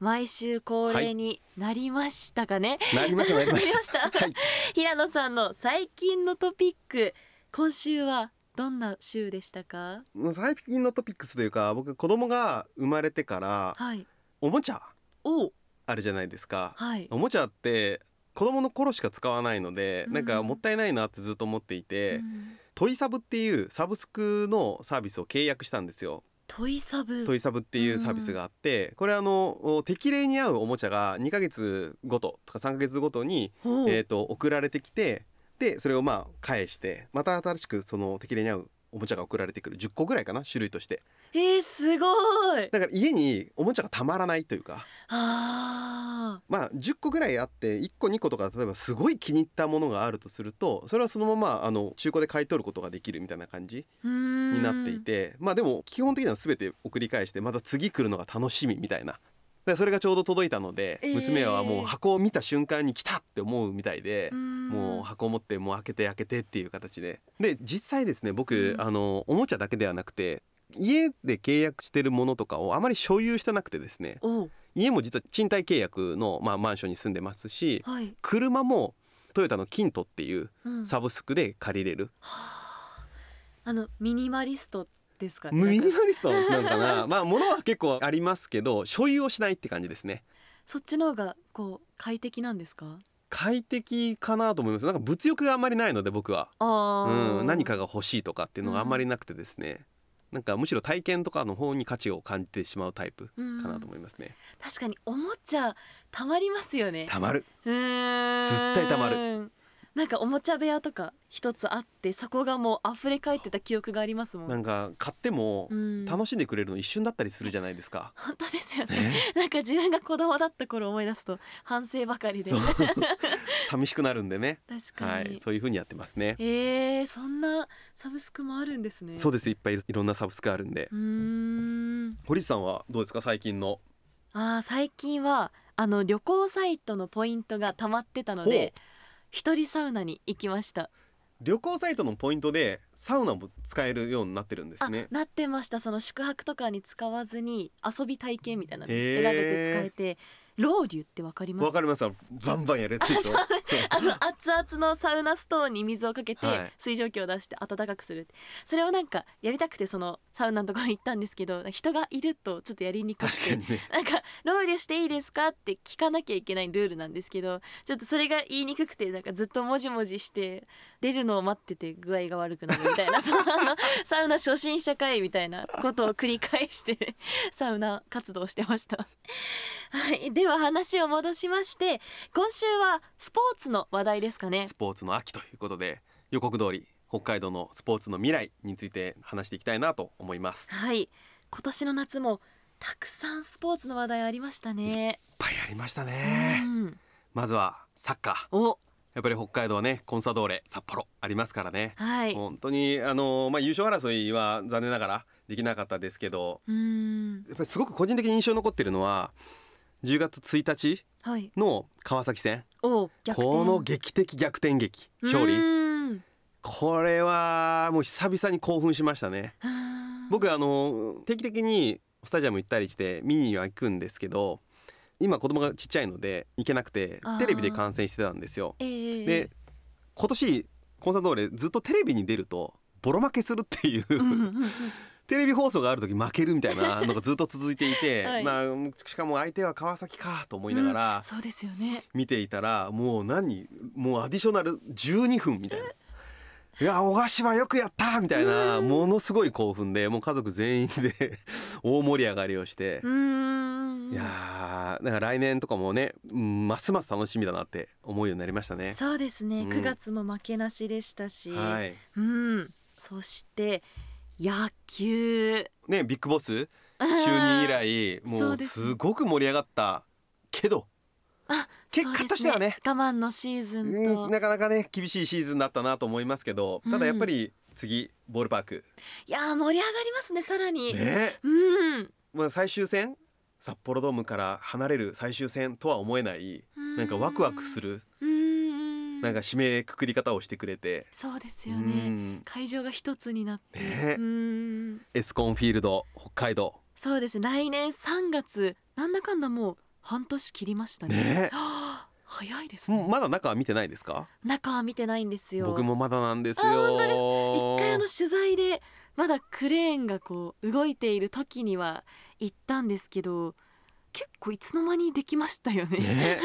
毎週恒例になりましたかね、なりました。なりました。はい。平野さんの最近のトピック今週はどんな週でしたか？最近のトピックスというか僕子供が生まれてからはい。おもちゃお。あるじゃないですか。はい。おもちゃって子供の頃しか使わないので、うん。なんかもったいないなってずっと思っていて、うん。トイサブっていうサブスクのサービスを契約したんですよトイサブ。トイサブっていうサービスがあって、これあのお適齢に合うおもちゃが2ヶ月ごととか3ヶ月ごとにえー、と送られてきてでそれをまあ返してまた新しくその適齢に合うおもちゃが送られてくる。10個ぐらいかな種類として。えー、すごい。だから家におもちゃがたまらないというか。あまあ10個ぐらいあって1個2個とか例えばすごい気に入ったものがあるとするとそれはそのままあの中古で買い取ることができるみたいな感じになっていて。まあでも基本的には全て送り返してまた次来るのが楽しみみたいな。でそれがちょうど届いたので、えー。娘はもう箱を見た瞬間に来たって思うみたいで、ん。もう箱を持ってもう開けて開けてっていう形で。で実際ですね僕、うん。あのおもちゃだけではなくて家で契約してるものとかをあまり所有してなくてですね。お家も実は賃貸契約の、まあ、マンションに住んでますしはい、車もトヨタのキントっていううん。サブスクで借りれる、はあ。あのミニマリストですかね。ミニマリストなんかな。まあ物は結構ありますけど所有をしないって感じですね。そっちの方がこう快適なんですか？快適かなと思います。なんか物欲があんまりないので僕は。うん、何かが欲しいとかっていうのがあんまりなくてですね、なんかむしろ体験とかの方に価値を感じてしまうタイプかなと思いますね、確かにおもちゃたまりますよね。たまる。うーん。絶対たまるなんかおもちゃ部屋とか一つあってそこがもう溢れ返ってた記憶がありますもん。なんか買ってもうん。楽しんでくれるの一瞬だったりするじゃないですか、本当ですよね。ね。なんか自分が子供だった頃思い出すと反省ばかりで。寂しくなるんでね。確かに、はい。そういう風にやってますね、えー、そんなサブスクもあるんですね。そうです。いっぱいいろんなサブスクあるんで。うーん。堀内さんはどうですか？最近の。あー最近はあの旅行サイトのポイントが溜まってたので一人サウナに行きました。旅行サイトのポイントでサウナも使えるようになってるんですね。あなってました。その宿泊とかに使わずに遊び体験みたいなの選べて使えてロウリュってわかります？わかります。バンバンやるやつでしょ？あの熱々のサウナストーンに水をかけてはい。水蒸気を出して温かくするそれをなんかやりたくてそのサウナのところに行ったんですけど人がいるとちょっとやりにくくてね。なんか「ロウリュしていいですか?」って聞かなきゃいけないルールなんですけどちょっとそれが言いにくくてなんかずっともじもじして出るのを待ってて具合が悪くなるみたいな そのあのサウナ初心者会みたいなことを繰り返して サウナ活動をしてました。はい、では話を戻しまして今週はスポーツの話題ですかねス。ポーツの秋ということで予告通り北海道のスポーツの未来について話していきたいなと思いますいっはい今年の夏もたくさんスポーツの話題ありましたね。ぱいありましたうねん、まずはサッカーおやっぱり北海道はねコンサドーレ札幌ありますからね。はい。本当にあのまあ優勝争いは残念ながらできなかったですけどうん。やっぱりすごく個人的に印象に残ってるのは10月1日はい。の川崎戦。お逆転。この劇的逆転劇勝う利これはもう久々に興奮しましたね。僕あの定期的にスタジアム行ったりして見には行くんですけど今子供がちっちゃいので行けなくてテレビで観戦してたんですよ。ええで今年コンサートーレずっとテレビに出るとボロ負けするっていう テレビ放送がある時負けるみたいなのがずっと続いていて、はいまあしかも相手は川崎かと思いながらそうですよね。見ていたらもう何もうアディショナル12分みたいな。いや小柏よくやったみたいなものすごい興奮でもう家族全員で大盛り上がりをしていやーだから来年とかもねうんますます楽しみだなって思うようになりましたね。そうですね。うん。9月も負けなしでしたし、はい。うん。そして野球。ねビッグボス？就任以来もうす。すごく盛り上がったけどあ結果としてはね。そうです我慢のシーズンと、うんなかなかね厳しいシーズンだったなと思いますけどただやっぱり次ボールパーク。いやー盛り上がりますねさらに、ね。うん。まあ最終戦？札幌ドームから離れる最終戦とは思えないなんかワクワクするうん。なんか締めくくり方をしてくれて。そうですうよね。ん。会場が一つになって、エスコンフィールド北海道。そうです。来年3月。なんだかんだもう半年切りましたね。ね。は あ早いですね。まだ中は見てないですか？中は見てないんですよ。僕もまだなんですよ。一回あの取材でまだクレーンがこう動いている時には行ったんですけど結構いつの間にできましたよね。ね。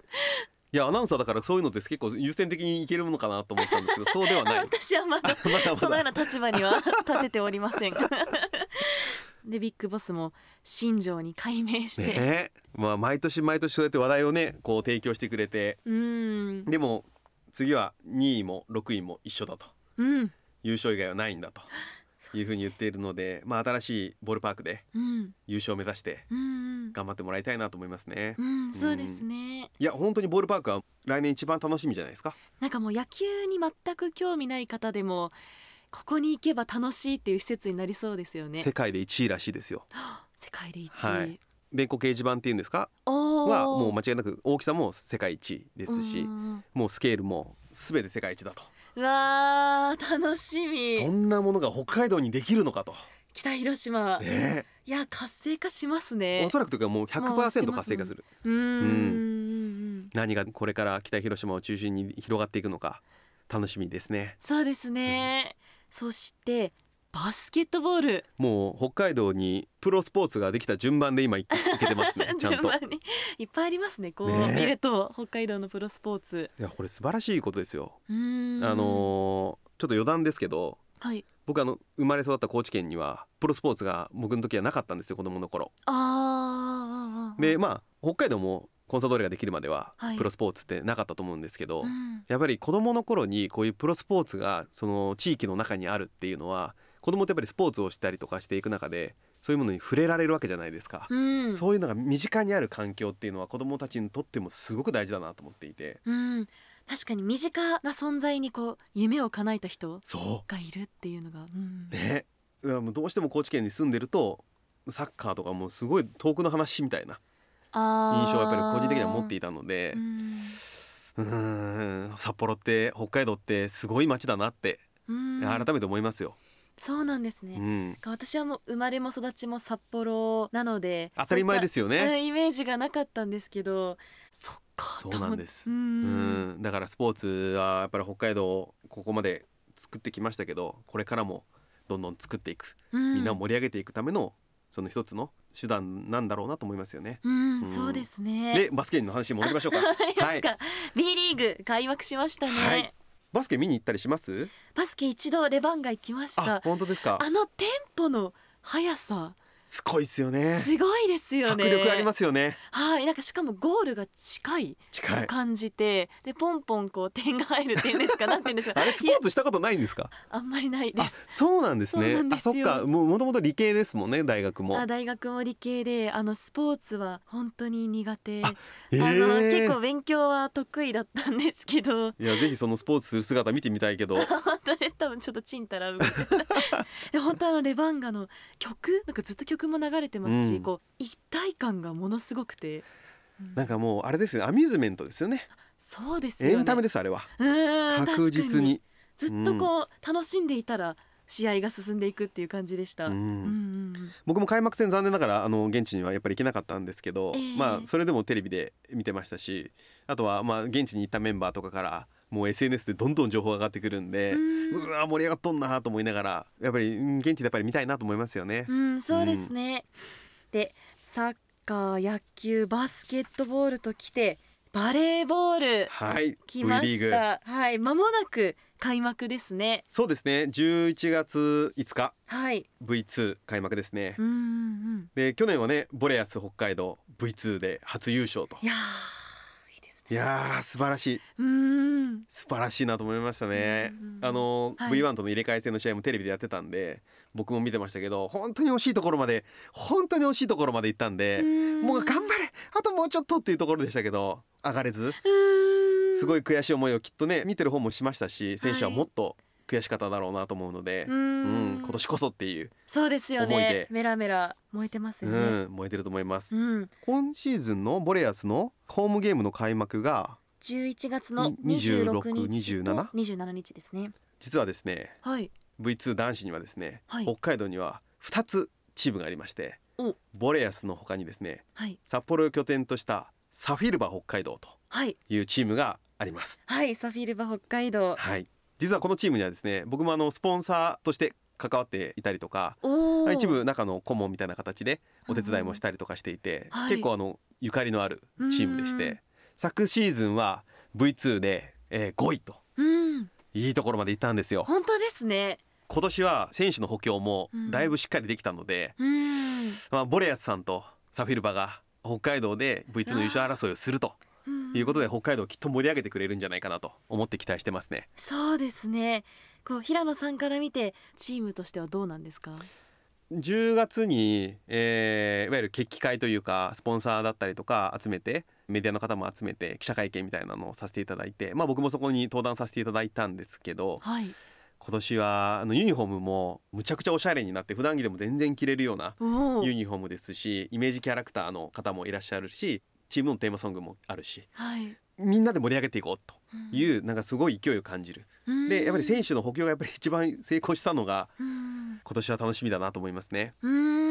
いやアナウンサーだからそういうのって結構優先的にいけるものかなと思ったんですけどそうではない。私はまだ そのような立場には立てておりません。でビッグボスも新庄に改名して、ね。まあ毎年毎年そうやって話題をねこう提供してくれて。うん。でも次は2位も6位も一緒だと。うん。優勝以外はないんだというふうに言っているので、まあ、新しいボールパークでうん。優勝を目指してうん頑張ってもらいたいなと思いますね。うんそうですね。いや本当にボールパークは来年一番楽しみじゃないですか？なんかもう野球に全く興味ない方でもここに行けば楽しいっていう施設になりそうですよね。世界で1位らしいですよ。世界で1位、はい。電光掲示板っていうんですか？はもう間違いなく大きさも世界一ですしうんもうスケールも全て世界一だと。うわー楽しみ。そんなものが北海道にできるのかと、北広島、ね。いや活性化しますえ、ね。おそらくというかもうもうして100%ます。活性化する。うーん。何がこれから北広島を中心に広がっていくのか楽しみですね。そうですね、そしてバスケットボール。もう北海道にプロスポーツができた順番で今いいけてますね ちゃんと。順番にいっぱいありますね。こうね。見ると北海道のプロスポーツ。いやこれ素晴らしいことですよ。あのーちょっと余談ですけどはい。僕あの生まれ育った高知県にはプロスポーツが僕の時はなかったんですよ子供の頃。あー。でまあ北海道もコンサドーレができるまでははい。プロスポーツってなかったと思うんですけど、うん。やっぱり子供の頃にこういうプロスポーツがその地域の中にあるっていうのは子供ってやっぱりスポーツをしたりとかしていく中でそういうものに触れられるわけじゃないですか、うん。そういうのが身近にある環境っていうのは子供たちにとってもすごく大事だなと思っていて。うん、確かに身近な存在にこう夢を叶えた人そがいるっていうのが、うん。うねどうしても高知県に住んでるとサッカーとかもすごい遠くの話みたいな印象をやっぱり個人的には持っていたので。うん。うーん。札幌って北海道ってすごい街だなってうん。改めて思いますよ。そうなんですね、うん、私はもう生まれも育ちも札幌なので当たり前ですすよね。イメージがなかったんですけどそっかそうなんです。とうん、だからスポーツはやっぱり北海道をここまで作ってきましたけど、これからもどんどん作っていく、うん。みんなを盛り上げていくためのその一つの手段なんだろうなと思いますよね。うん、うん。そうですね。で、バスケの話に戻りましょうか。ありますか、B リーグ開幕しましたね、はいバスケ見に行ったりします？バスケ一度レバンガ行きましあた、本当ですか？あのテンポの速さすごいっすよね。すごいですよね迫力ありますよね。はいなんかしかもゴールが近い近い。感じてでポンポンこう点が入るっていうんですかなんて言うんでしょう あれスポーツしたことないんですか？あんまりないであす、そうなんですね。あ、そっか。もうもともと理系ですもんね、大学も。あ大学も理系であのスポーツは本当に苦手ああえーの結構勉強は得意だったんですけどいやぜひそのスポーツする姿見てみたいけど 本当です 多分ちょっとちんたら動いて 本当あのレバンガの曲なんかずっと曲も流れてますし、うん。こう一体感がものすごくて、うん。なんかもうあれですね。アミューズメントですよね。そうですよね。エンタメですあれは。うん確実に。ずっとこう、楽しんでいたら試合が進んでいくっていう感じでした、うん。うんうん僕も開幕戦残念ながらあの現地にはやっぱり行けなかったんですけど、ええ。まあそれでもテレビで見てましたしあとはまあ現地に行ったメンバーとかからもう SNS でどんどん情報が上がってくるんで、ううんわ盛り上がっとんなと思いながらやっぱりうん現地でやっぱり見たいなと思いますよね。うん、そうですね、でサッカー野球バスケットボールときてバレーボールはい来ま V リーグ。したはい間もなく開幕ですね。そうですね。11月5日はい。V2 開幕ですね。うんうんうん。で去年はねボレアス北海道 V2 で初優勝と。いやーいいですいやー素晴らしい。うーん素晴らしいなと思いましたね。うんうんうん。あの、はい。V1 との入れ替え戦の試合もテレビでやってたんで僕も見てましたけど本当に惜しいところまで本当に惜しいところまで行ったんでもう頑張れあともうちょっとっていうところでしたけど上がれずすいごい悔しい思いをきっとね見てる方もしましたし選手ははいもっと悔しかっただろうなと思うので、ううん。ん今年こそっていう、そうですよね。で。メラメラ燃えてますようねん、燃えてると思います、うん。今シーズンのボレアスのホームゲームの開幕が11月のに26 26日と 27? 27日ですね。実はですねはい。V2 男子にはですね、はい。北海道には2つチームがありましてお。ボレアスの他にですねはい。札幌を拠点としたサフィルバ北海道とはい。いうチームがあります。はいサフィルバ北海道。はい。実はこのチームにはですね僕もあのスポンサーとして関わっていたりとか一部中の顧問みたいな形でお手伝いもしたりとかしていて、はい。結構あのゆかりのあるチームでしうん。て昨シーズンは V2 で、えー5位とうん。いいところまで行ったんですよ。本当ですね。今年は選手の補強もうん。だいぶしっかりできたので、うん。まあ、ボレアスさんとサフィルバが北海道で V2 の優勝争いをするとうん。いうことで北海道をきっと盛り上げてくれるんじゃないかなと思って期待してますね。そうですね。こう平野さんから見てチームとしてはどうなんですか？10月に、えーいわゆる決起会というかスポンサーだったりとか集めてメディアの方も集めて記者会見みたいなのをさせていただいて、まあ、僕もそこに登壇させていただいたんですけどはい。今年はあのユニフォームもむちゃくちゃおしゃれになって普段着でも全然着れるようなユニフォームですしイメージキャラクターの方もいらっしゃるしチームのテーマソングもあるしはい。みんなで盛り上げていこうというなんかすごい勢いを感じる。でやっぱり選手の補強がやっぱり一番成功したのがうん。今年は楽しみだなと思いますね。うん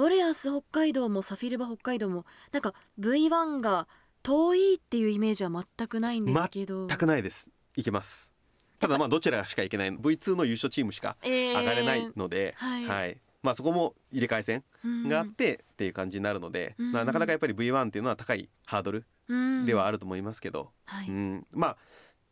ボレアス北海道もサフィルバ北海道もなんか V1 が遠いっていうイメージは全くないんですけど。全くないです。いけます。ただまあどちらしかいけない V2 の優勝チームしか上上がれないので、はい。まあそこも入れ替え戦があってっていう感じになるので、うん。まあ、なかなかやっぱり V1 っていうのは高いハードルではある、ると思いますけど、はい。うん。まあ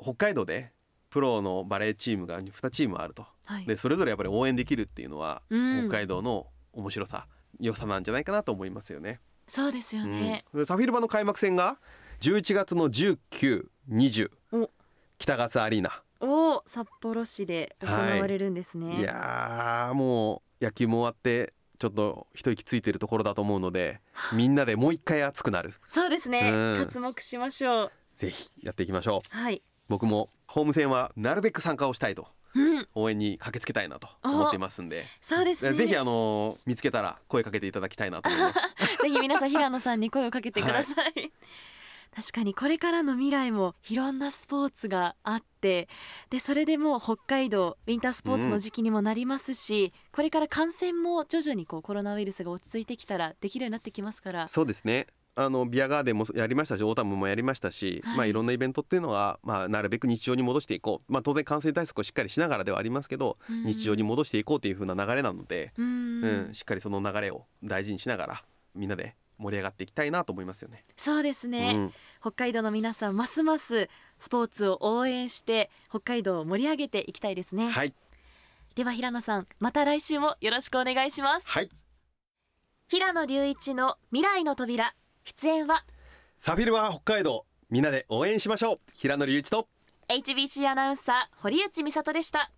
北海道でプロのバレーチームが2チームあると。はい。でそれぞれやっぱり応援できるっていうのはうん。北海道の面白さ良さなんじゃないかなと思いますよね。そうですよね、うん。でサフィルバの開幕戦が11月の1920お。北勝アリーナ。を札幌市で行われるんですね、い。やーもう野球も終わってちょっと一息ついてるところだと思うのでみんなでもう一回熱くなる。そうですね、うん。活目しましょう。ぜひやっていきましょう。はい。僕もホーム戦はなるべく参加をしたいと。うん応援に駆けつけたいなと思っていますんで。そうですね。ぜひあのー見つけたら声かけていただきたいなと思います。ぜひ皆さん平野さんに声をかけてください、確かにこれからの未来もいろんなスポーツがあってでそれでもう北海道ウィンタースポーツの時期にもなりますし、これから感染も徐々にこうコロナウイルスが落ち着いてきたらできるようになってきますから。そうですねあのビアガーデンもやりましたしオータムもやりましたし、はい。いまあ、いろんなイベントっていうのは、まあ、なるべく日常に戻していこう、まあ、当然感染対策をしっかりしながらではありますけど、うん。日常に戻していこうという風な流れなので、うん、うん、しっかりその流れを大事にしながらみんなで盛り上がっていきたいなと思いますよね。そうですね、うん。北海道の皆さんますますスポーツを応援して北海道を盛り上げていきたいですね、はい、では平野さんまた来週もよろしくお願いします。はい、平野隆一の未来の扉出演は？サフィルは北海道。みんなで応援しましょう。平野隆一と。HBC アナウンサー堀内美里でした